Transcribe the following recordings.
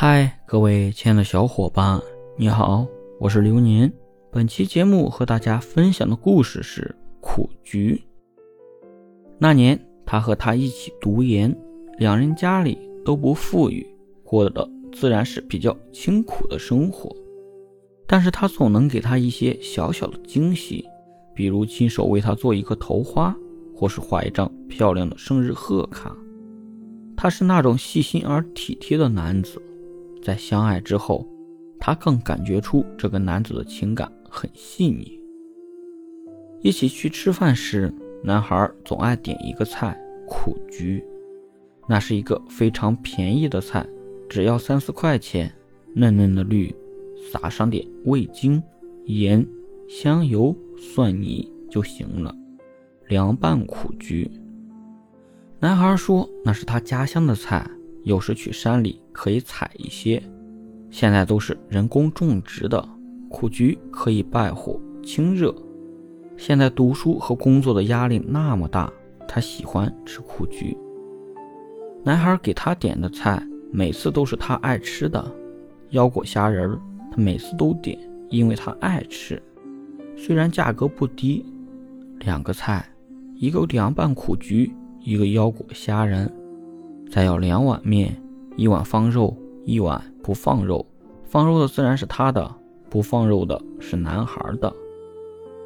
嗨，各位亲爱的小伙伴，你好，我是流年。本期节目和大家分享的故事是苦菊。那年，他和他一起读研，两人家里都不富裕，过的自然是比较清苦的生活。但是他总能给他一些小小的惊喜，比如亲手为他做一个头花，或是画一张漂亮的生日贺卡。他是那种细心而体贴的男子。在相爱之后，他更感觉出这个男子的情感很细腻。一起去吃饭时，男孩总爱点一个菜——苦菊，那是一个非常便宜的菜，只要三四块钱，嫩嫩的绿，撒上点味精、盐、香油、蒜泥就行了。凉拌苦菊，男孩说那是他家乡的菜。有时去山里可以采一些，现在都是人工种植的苦菊，可以败火清热。现在读书和工作的压力那么大，他喜欢吃苦菊。男孩给他点的菜，每次都是他爱吃的，腰果虾仁他每次都点，因为他爱吃。虽然价格不低，两个菜，一个凉拌苦菊，一个腰果虾仁。再要两碗面，一碗放肉，一碗不放肉。放肉的自然是他的，不放肉的是男孩的。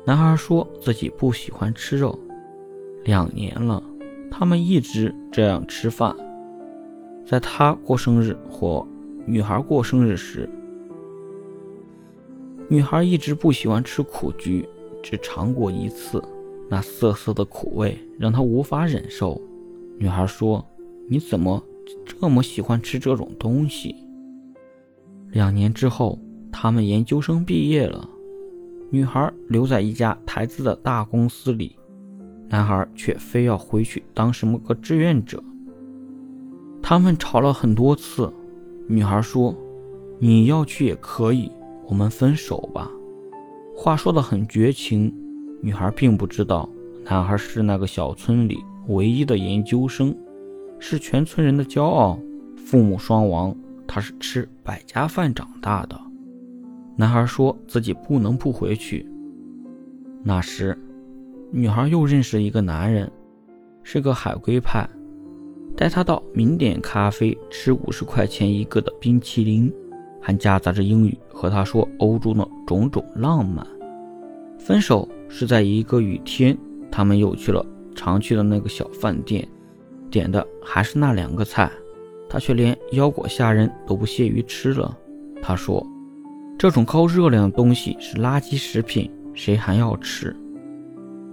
男孩说自己不喜欢吃肉，两年了，他们一直这样吃饭。在他过生日或女孩过生日时，女孩一直不喜欢吃苦菊，只尝过一次，那涩涩的苦味让她无法忍受。女孩说。你怎么这么喜欢吃这种东西？两年之后，他们研究生毕业了，女孩留在一家台资的大公司里，男孩却非要回去当什么个志愿者。他们吵了很多次，女孩说：“你要去也可以，我们分手吧。”话说的很绝情。女孩并不知道，男孩是那个小村里唯一的研究生。是全村人的骄傲。父母双亡，他是吃百家饭长大的。男孩说自己不能不回去。那时，女孩又认识一个男人，是个海归派，带她到名店咖啡吃五十块钱一个的冰淇淋，还夹杂着英语和她说欧洲的种种浪漫。分手是在一个雨天，他们又去了常去的那个小饭店。点的还是那两个菜，他却连腰果虾仁都不屑于吃了。他说：“这种高热量的东西是垃圾食品，谁还要吃？”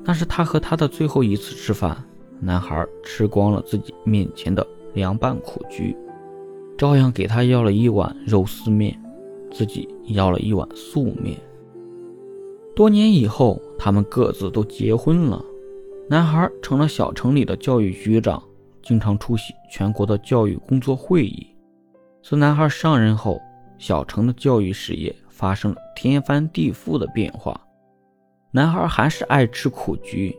那是他和他的最后一次吃饭。男孩吃光了自己面前的凉拌苦菊，照样给他要了一碗肉丝面，自己要了一碗素面。多年以后，他们各自都结婚了，男孩成了小城里的教育局长。经常出席全国的教育工作会议。自男孩上任后，小城的教育事业发生了天翻地覆的变化。男孩还是爱吃苦菊，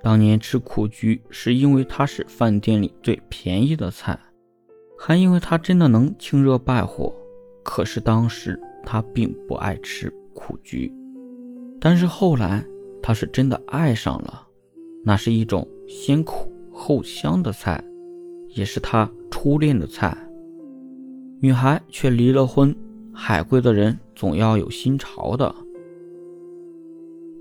当年吃苦菊是因为它是饭店里最便宜的菜，还因为它真的能清热败火。可是当时他并不爱吃苦菊，但是后来他是真的爱上了，那是一种先苦。后香的菜，也是他初恋的菜。女孩却离了婚。海归的人总要有新潮的，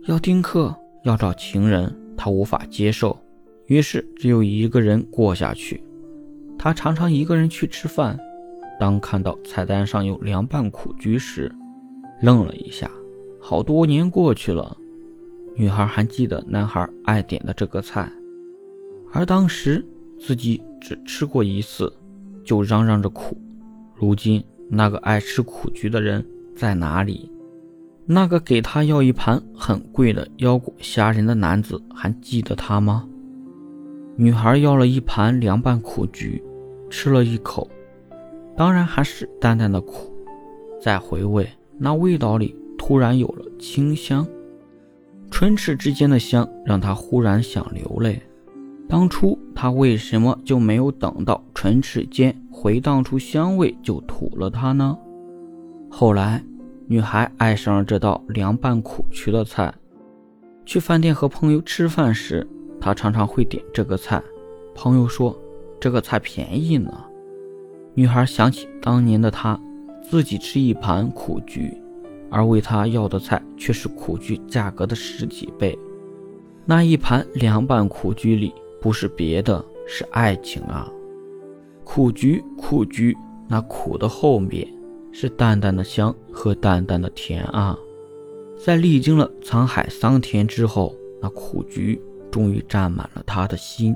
要丁克，要找情人，他无法接受，于是只有一个人过下去。他常常一个人去吃饭。当看到菜单上有凉拌苦菊时，愣了一下。好多年过去了，女孩还记得男孩爱点的这个菜。而当时自己只吃过一次，就嚷嚷着苦。如今那个爱吃苦菊的人在哪里？那个给他要一盘很贵的腰果虾仁的男子还记得他吗？女孩要了一盘凉拌苦菊，吃了一口，当然还是淡淡的苦。再回味，那味道里突然有了清香，唇齿之间的香让她忽然想流泪。当初他为什么就没有等到唇齿间回荡出香味就吐了它呢？后来，女孩爱上了这道凉拌苦菊的菜。去饭店和朋友吃饭时，她常常会点这个菜。朋友说：“这个菜便宜呢。”女孩想起当年的她，自己吃一盘苦菊，而为她要的菜却是苦菊价格的十几倍。那一盘凉拌苦菊里不是别的，是爱情啊！苦菊，苦菊，那苦的后面是淡淡的香和淡淡的甜啊！在历经了沧海桑田之后，那苦菊终于占满了他的心。